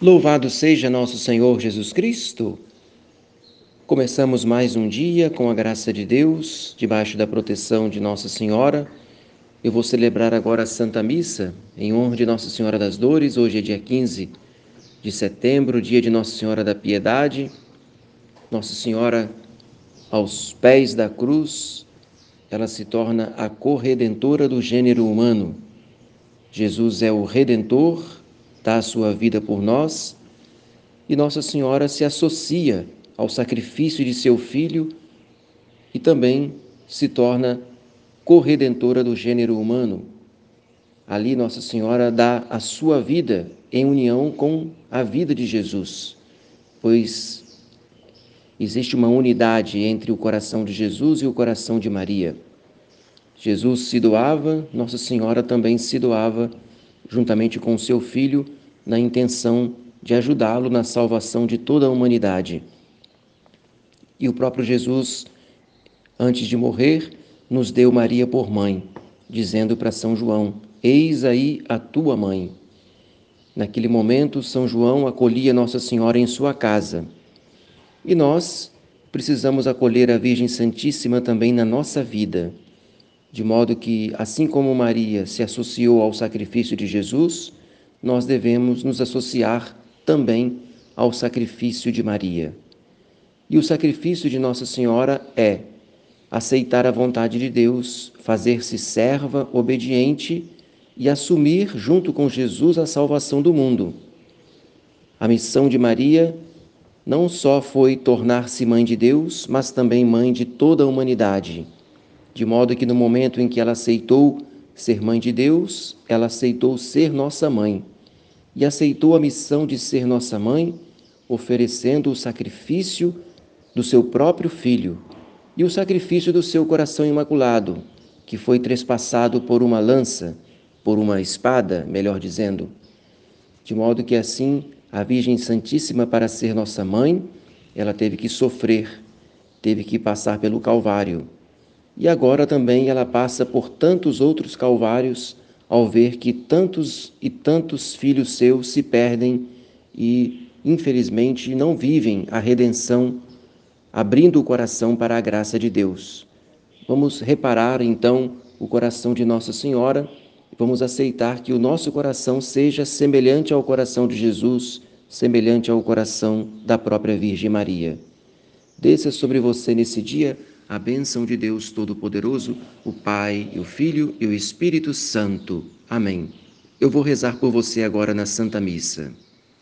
Louvado seja nosso Senhor Jesus Cristo! Começamos mais um dia com a graça de Deus, debaixo da proteção de Nossa Senhora. Eu vou celebrar agora a Santa Missa em honra de Nossa Senhora das Dores. Hoje é dia 15 de setembro, dia de Nossa Senhora da Piedade. Nossa Senhora aos pés da cruz, ela se torna a corredentora do gênero humano. Jesus é o redentor dá a sua vida por nós, e Nossa Senhora se associa ao sacrifício de seu filho e também se torna corredentora do gênero humano. Ali Nossa Senhora dá a sua vida em união com a vida de Jesus, pois existe uma unidade entre o coração de Jesus e o coração de Maria. Jesus se doava, Nossa Senhora também se doava juntamente com seu filho na intenção de ajudá-lo na salvação de toda a humanidade. E o próprio Jesus, antes de morrer, nos deu Maria por mãe, dizendo para São João: Eis aí a tua mãe. Naquele momento, São João acolhia Nossa Senhora em sua casa. E nós precisamos acolher a Virgem Santíssima também na nossa vida, de modo que, assim como Maria se associou ao sacrifício de Jesus, nós devemos nos associar também ao sacrifício de Maria. E o sacrifício de Nossa Senhora é aceitar a vontade de Deus, fazer-se serva obediente e assumir, junto com Jesus, a salvação do mundo. A missão de Maria não só foi tornar-se mãe de Deus, mas também mãe de toda a humanidade, de modo que no momento em que ela aceitou ser mãe de Deus, ela aceitou ser nossa mãe. E aceitou a missão de ser nossa mãe, oferecendo o sacrifício do seu próprio filho. E o sacrifício do seu coração imaculado, que foi trespassado por uma lança, por uma espada, melhor dizendo. De modo que assim a Virgem Santíssima, para ser nossa mãe, ela teve que sofrer, teve que passar pelo Calvário e agora também ela passa por tantos outros calvários ao ver que tantos e tantos filhos seus se perdem e, infelizmente, não vivem a redenção, abrindo o coração para a graça de Deus. Vamos reparar então o coração de Nossa Senhora, vamos aceitar que o nosso coração seja semelhante ao coração de Jesus, semelhante ao coração da própria Virgem Maria. Desça sobre você nesse dia a bênção de Deus Todo-Poderoso, o Pai, o Filho e o Espírito Santo. Amém. Eu vou rezar por você agora na Santa Missa.